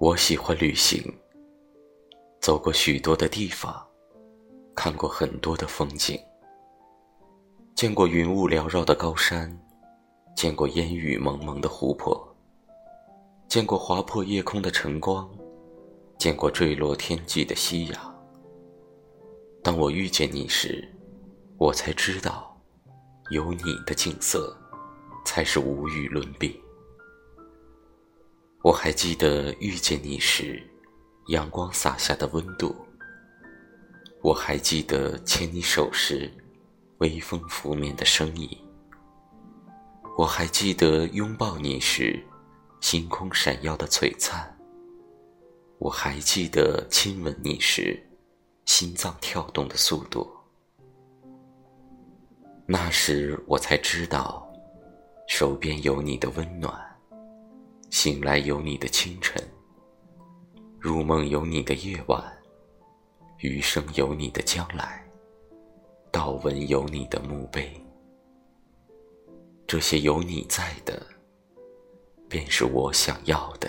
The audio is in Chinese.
我喜欢旅行，走过许多的地方，看过很多的风景，见过云雾缭绕的高山，见过烟雨蒙蒙的湖泊，见过划破夜空的晨光，见过坠落天际的夕阳。当我遇见你时，我才知道，有你的景色，才是无与伦比。我还记得遇见你时，阳光洒下的温度。我还记得牵你手时，微风拂面的声音。我还记得拥抱你时，星空闪耀的璀璨。我还记得亲吻你时，心脏跳动的速度。那时我才知道，手边有你的温暖。醒来有你的清晨，入梦有你的夜晚，余生有你的将来，道文有你的墓碑。这些有你在的，便是我想要的。